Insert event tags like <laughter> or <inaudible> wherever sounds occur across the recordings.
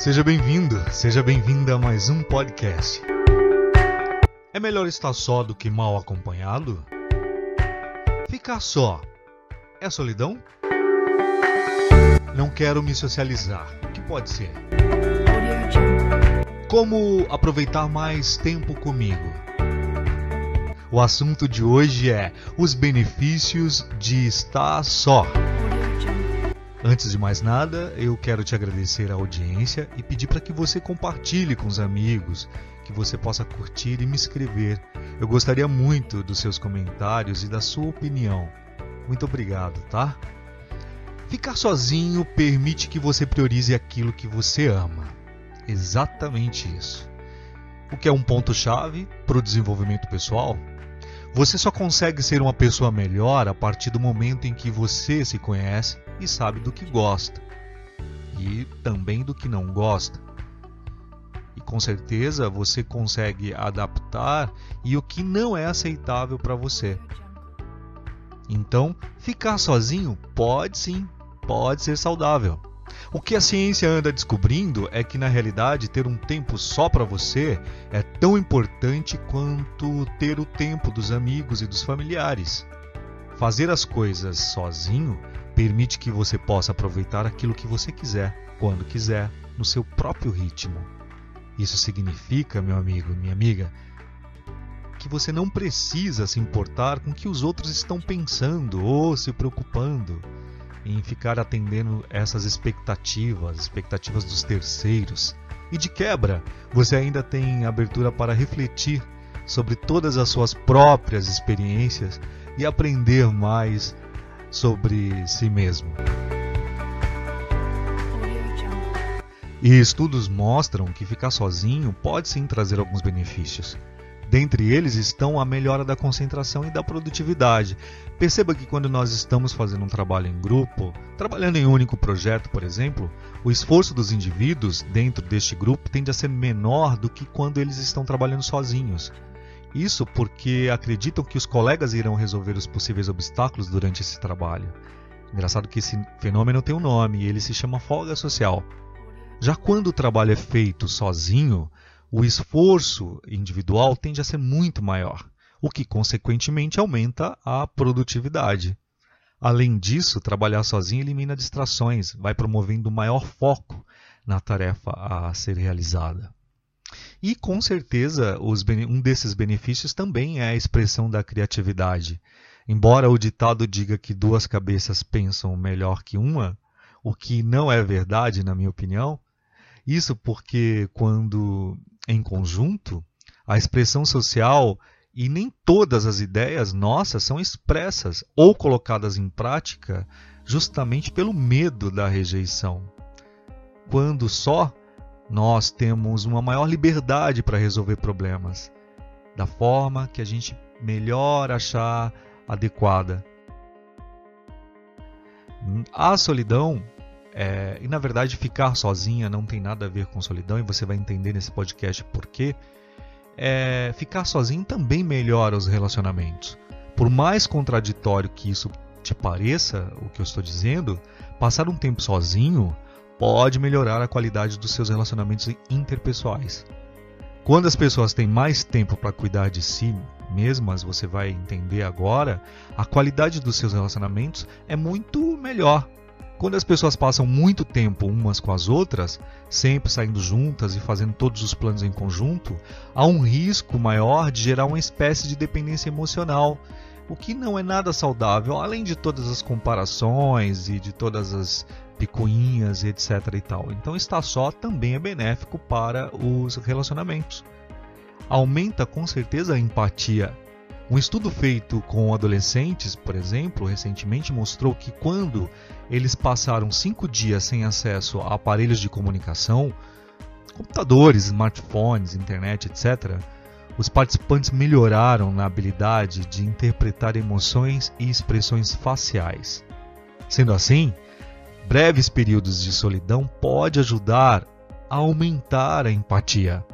Seja bem-vindo, seja bem-vinda a mais um podcast. É melhor estar só do que mal acompanhado? Ficar só é solidão? Não quero me socializar. O que pode ser? Como aproveitar mais tempo comigo? O assunto de hoje é os benefícios de estar só. Antes de mais nada, eu quero te agradecer a audiência e pedir para que você compartilhe com os amigos, que você possa curtir e me escrever. Eu gostaria muito dos seus comentários e da sua opinião. Muito obrigado, tá? Ficar sozinho permite que você priorize aquilo que você ama. Exatamente isso. O que é um ponto-chave para o desenvolvimento pessoal? Você só consegue ser uma pessoa melhor a partir do momento em que você se conhece e sabe do que gosta e também do que não gosta. E com certeza você consegue adaptar e o que não é aceitável para você. Então, ficar sozinho pode sim, pode ser saudável. O que a ciência anda descobrindo é que na realidade ter um tempo só para você é tão importante quanto ter o tempo dos amigos e dos familiares. Fazer as coisas sozinho permite que você possa aproveitar aquilo que você quiser, quando quiser, no seu próprio ritmo. Isso significa, meu amigo, minha amiga, que você não precisa se importar com o que os outros estão pensando ou se preocupando em ficar atendendo essas expectativas, expectativas dos terceiros. E de quebra, você ainda tem abertura para refletir sobre todas as suas próprias experiências e aprender mais sobre si mesmo. E estudos mostram que ficar sozinho pode sim trazer alguns benefícios. Dentre eles estão a melhora da concentração e da produtividade. Perceba que quando nós estamos fazendo um trabalho em grupo, trabalhando em um único projeto, por exemplo, o esforço dos indivíduos dentro deste grupo tende a ser menor do que quando eles estão trabalhando sozinhos. Isso porque acreditam que os colegas irão resolver os possíveis obstáculos durante esse trabalho. Engraçado que esse fenômeno tem um nome e ele se chama folga social. Já quando o trabalho é feito sozinho, o esforço individual tende a ser muito maior, o que consequentemente aumenta a produtividade. Além disso, trabalhar sozinho elimina distrações, vai promovendo maior foco na tarefa a ser realizada. E com certeza, um desses benefícios também é a expressão da criatividade. Embora o ditado diga que duas cabeças pensam melhor que uma, o que não é verdade, na minha opinião, isso porque quando em conjunto, a expressão social e nem todas as ideias nossas são expressas ou colocadas em prática justamente pelo medo da rejeição. Quando só nós temos uma maior liberdade para resolver problemas, da forma que a gente melhor achar adequada. A solidão é, e na verdade, ficar sozinha não tem nada a ver com solidão, e você vai entender nesse podcast por quê. É, ficar sozinho também melhora os relacionamentos. Por mais contraditório que isso te pareça, o que eu estou dizendo, passar um tempo sozinho pode melhorar a qualidade dos seus relacionamentos interpessoais. Quando as pessoas têm mais tempo para cuidar de si mesmas, você vai entender agora, a qualidade dos seus relacionamentos é muito melhor. Quando as pessoas passam muito tempo umas com as outras, sempre saindo juntas e fazendo todos os planos em conjunto, há um risco maior de gerar uma espécie de dependência emocional, o que não é nada saudável, além de todas as comparações e de todas as picuinhas, etc e tal. Então estar só também é benéfico para os relacionamentos. Aumenta com certeza a empatia um estudo feito com adolescentes, por exemplo, recentemente mostrou que quando eles passaram cinco dias sem acesso a aparelhos de comunicação, computadores, smartphones, internet, etc., os participantes melhoraram na habilidade de interpretar emoções e expressões faciais. Sendo assim, breves períodos de solidão pode ajudar a aumentar a empatia.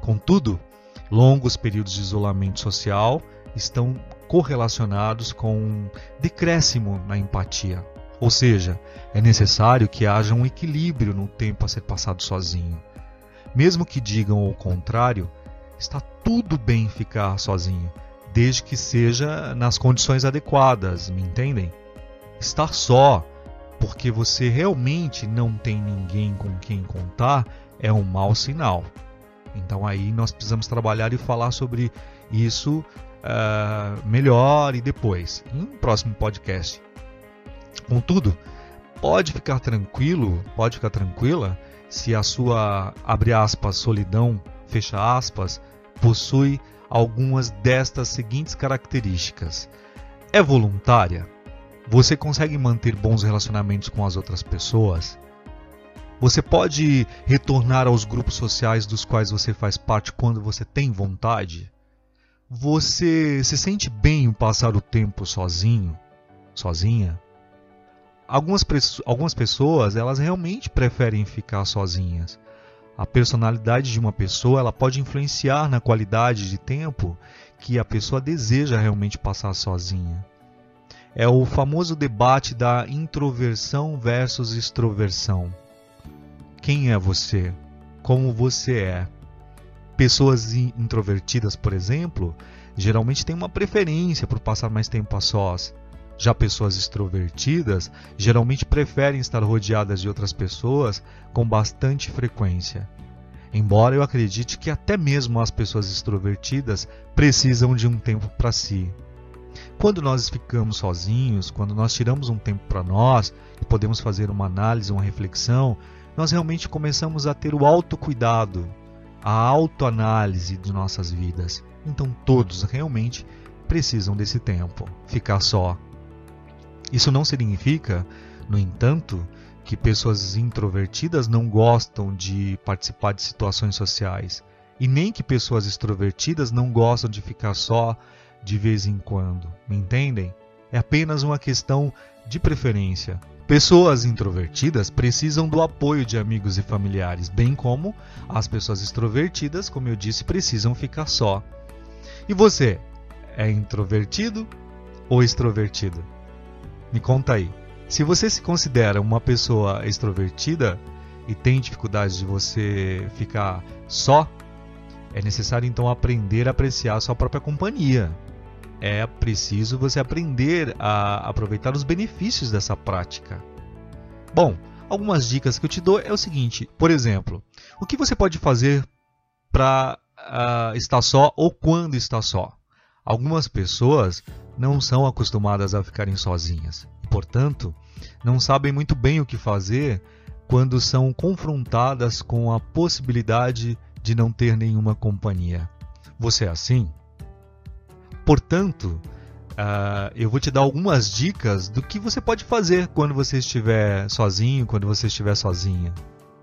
Contudo, longos períodos de isolamento social estão correlacionados com um decréscimo na empatia. Ou seja, é necessário que haja um equilíbrio no tempo a ser passado sozinho. Mesmo que digam o contrário, está tudo bem ficar sozinho, desde que seja nas condições adequadas, me entendem? Estar só porque você realmente não tem ninguém com quem contar é um mau sinal. Então aí nós precisamos trabalhar e falar sobre isso uh, melhor e depois, em um próximo podcast. Contudo, pode ficar tranquilo, pode ficar tranquila se a sua abre aspas solidão fecha aspas possui algumas destas seguintes características. É voluntária? Você consegue manter bons relacionamentos com as outras pessoas? Você pode retornar aos grupos sociais dos quais você faz parte quando você tem vontade? Você se sente bem em passar o tempo sozinho, sozinha? Algumas, algumas pessoas, elas realmente preferem ficar sozinhas. A personalidade de uma pessoa, ela pode influenciar na qualidade de tempo que a pessoa deseja realmente passar sozinha. É o famoso debate da introversão versus extroversão. Quem é você? Como você é? Pessoas introvertidas, por exemplo, geralmente têm uma preferência por passar mais tempo a sós já pessoas extrovertidas geralmente preferem estar rodeadas de outras pessoas com bastante frequência. Embora eu acredite que até mesmo as pessoas extrovertidas precisam de um tempo para si. Quando nós ficamos sozinhos, quando nós tiramos um tempo para nós e podemos fazer uma análise, uma reflexão, nós realmente começamos a ter o autocuidado, a autoanálise de nossas vidas. Então todos realmente precisam desse tempo. Ficar só isso não significa, no entanto, que pessoas introvertidas não gostam de participar de situações sociais, e nem que pessoas extrovertidas não gostam de ficar só de vez em quando. Me entendem? É apenas uma questão de preferência. Pessoas introvertidas precisam do apoio de amigos e familiares, bem como as pessoas extrovertidas, como eu disse, precisam ficar só. E você, é introvertido ou extrovertido? Me conta aí. Se você se considera uma pessoa extrovertida e tem dificuldade de você ficar só, é necessário então aprender a apreciar a sua própria companhia. É preciso você aprender a aproveitar os benefícios dessa prática. Bom, algumas dicas que eu te dou é o seguinte: por exemplo, o que você pode fazer para uh, ah, estar só ou quando está só? Algumas pessoas não são acostumadas a ficarem sozinhas. Portanto, não sabem muito bem o que fazer quando são confrontadas com a possibilidade de não ter nenhuma companhia. Você é assim? Portanto, uh, eu vou te dar algumas dicas do que você pode fazer quando você estiver sozinho, quando você estiver sozinha.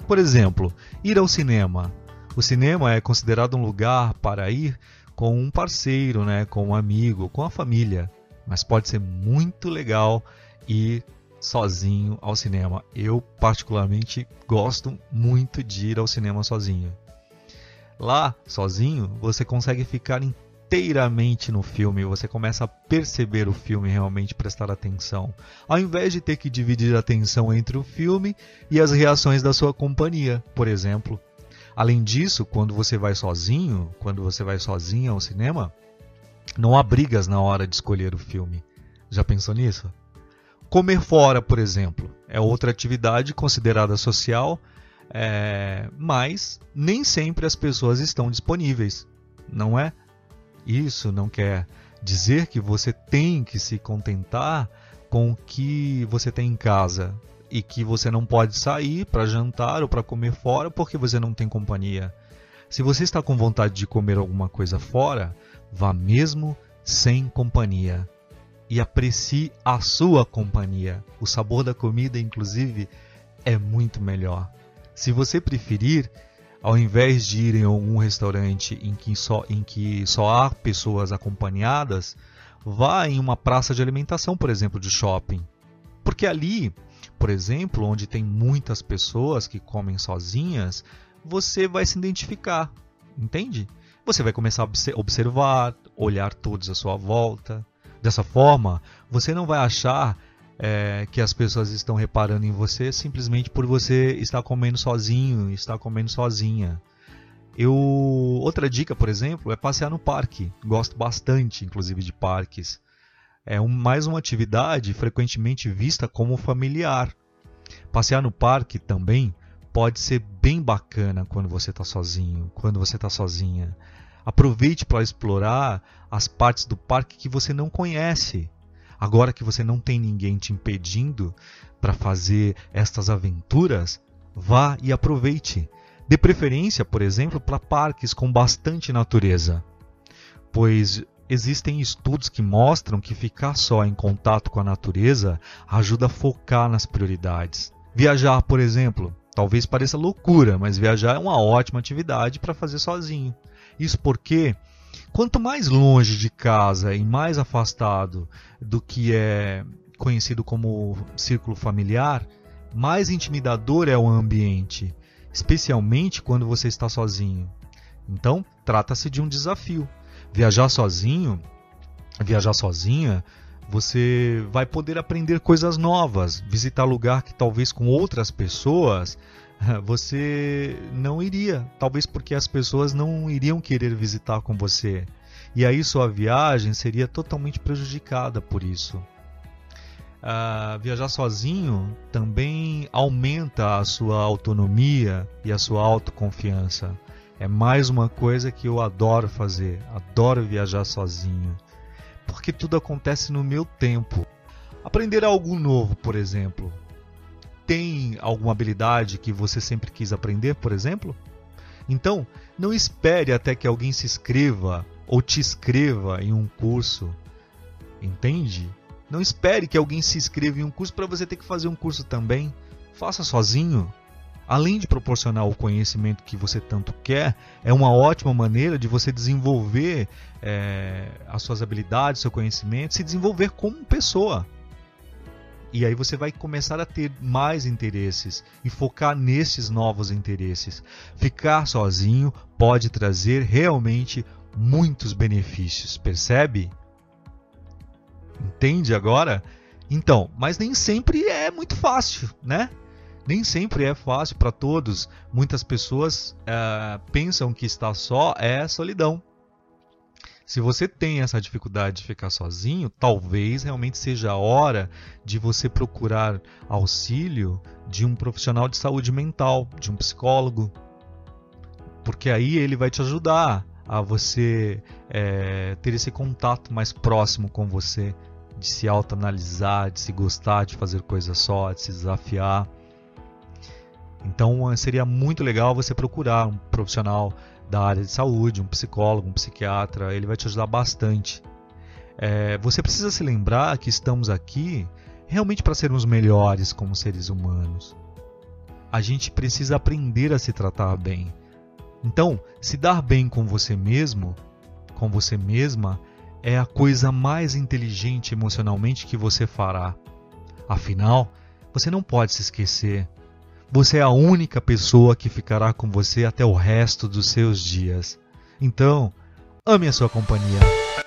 Por exemplo, ir ao cinema. O cinema é considerado um lugar para ir com um parceiro, né, com um amigo, com a família, mas pode ser muito legal ir sozinho ao cinema. Eu particularmente gosto muito de ir ao cinema sozinho. Lá, sozinho, você consegue ficar inteiramente no filme, você começa a perceber o filme realmente prestar atenção, ao invés de ter que dividir a atenção entre o filme e as reações da sua companhia, por exemplo. Além disso, quando você vai sozinho, quando você vai sozinho ao cinema, não há brigas na hora de escolher o filme. Já pensou nisso? Comer fora, por exemplo, é outra atividade considerada social, é... mas nem sempre as pessoas estão disponíveis, não é? Isso não quer dizer que você tem que se contentar com o que você tem em casa e que você não pode sair para jantar ou para comer fora porque você não tem companhia. Se você está com vontade de comer alguma coisa fora, vá mesmo sem companhia e aprecie a sua companhia. O sabor da comida, inclusive, é muito melhor. Se você preferir, ao invés de ir em algum restaurante em que só, em que só há pessoas acompanhadas, vá em uma praça de alimentação, por exemplo, de shopping. Porque ali por exemplo, onde tem muitas pessoas que comem sozinhas, você vai se identificar, entende? Você vai começar a observar, olhar todos à sua volta. Dessa forma, você não vai achar é, que as pessoas estão reparando em você simplesmente por você estar comendo sozinho, estar comendo sozinha. Eu outra dica, por exemplo, é passear no parque. Gosto bastante, inclusive, de parques. É um, mais uma atividade frequentemente vista como familiar. Passear no parque também pode ser bem bacana quando você está sozinho, quando você está sozinha. Aproveite para explorar as partes do parque que você não conhece. Agora que você não tem ninguém te impedindo para fazer estas aventuras, vá e aproveite. Dê preferência, por exemplo, para parques com bastante natureza, pois existem estudos que mostram que ficar só em contato com a natureza ajuda a focar nas prioridades. Viajar, por exemplo, talvez pareça loucura, mas viajar é uma ótima atividade para fazer sozinho. Isso porque quanto mais longe de casa e mais afastado do que é conhecido como círculo familiar, mais intimidador é o ambiente, especialmente quando você está sozinho. Então, trata-se de um desafio. Viajar sozinho, viajar sozinha, você vai poder aprender coisas novas, visitar lugar que talvez com outras pessoas <laughs> você não iria, talvez porque as pessoas não iriam querer visitar com você. E aí sua viagem seria totalmente prejudicada por isso. Uh, viajar sozinho também aumenta a sua autonomia e a sua autoconfiança. É mais uma coisa que eu adoro fazer, adoro viajar sozinho, porque tudo acontece no meu tempo. Aprender algo novo, por exemplo, tem alguma habilidade que você sempre quis aprender, por exemplo? Então, não espere até que alguém se inscreva ou te inscreva em um curso. Entende? Não espere que alguém se inscreva em um curso para você ter que fazer um curso também. Faça sozinho. Além de proporcionar o conhecimento que você tanto quer, é uma ótima maneira de você desenvolver é, as suas habilidades, seu conhecimento, se desenvolver como pessoa. E aí você vai começar a ter mais interesses e focar nesses novos interesses. Ficar sozinho pode trazer realmente muitos benefícios, percebe? Entende agora? Então, mas nem sempre é muito fácil, né? Nem sempre é fácil para todos. Muitas pessoas uh, pensam que estar só é solidão. Se você tem essa dificuldade de ficar sozinho, talvez realmente seja a hora de você procurar auxílio de um profissional de saúde mental, de um psicólogo, porque aí ele vai te ajudar a você é, ter esse contato mais próximo com você, de se autoanalisar, de se gostar de fazer coisas só, de se desafiar. Então seria muito legal você procurar um profissional da área de saúde, um psicólogo, um psiquiatra, ele vai te ajudar bastante. É, você precisa se lembrar que estamos aqui realmente para sermos melhores como seres humanos. A gente precisa aprender a se tratar bem. Então, se dar bem com você mesmo, com você mesma, é a coisa mais inteligente emocionalmente que você fará. Afinal, você não pode se esquecer você é a única pessoa que ficará com você até o resto dos seus dias. Então, ame a sua companhia.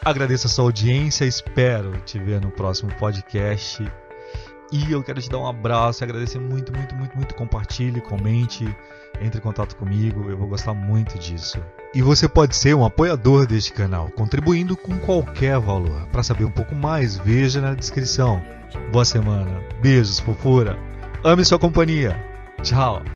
Agradeço a sua audiência, espero te ver no próximo podcast. E eu quero te dar um abraço agradecer muito, muito, muito, muito. Compartilhe, comente, entre em contato comigo, eu vou gostar muito disso. E você pode ser um apoiador deste canal, contribuindo com qualquer valor. Para saber um pouco mais, veja na descrição. Boa semana, beijos, fofura, ame sua companhia. Chao。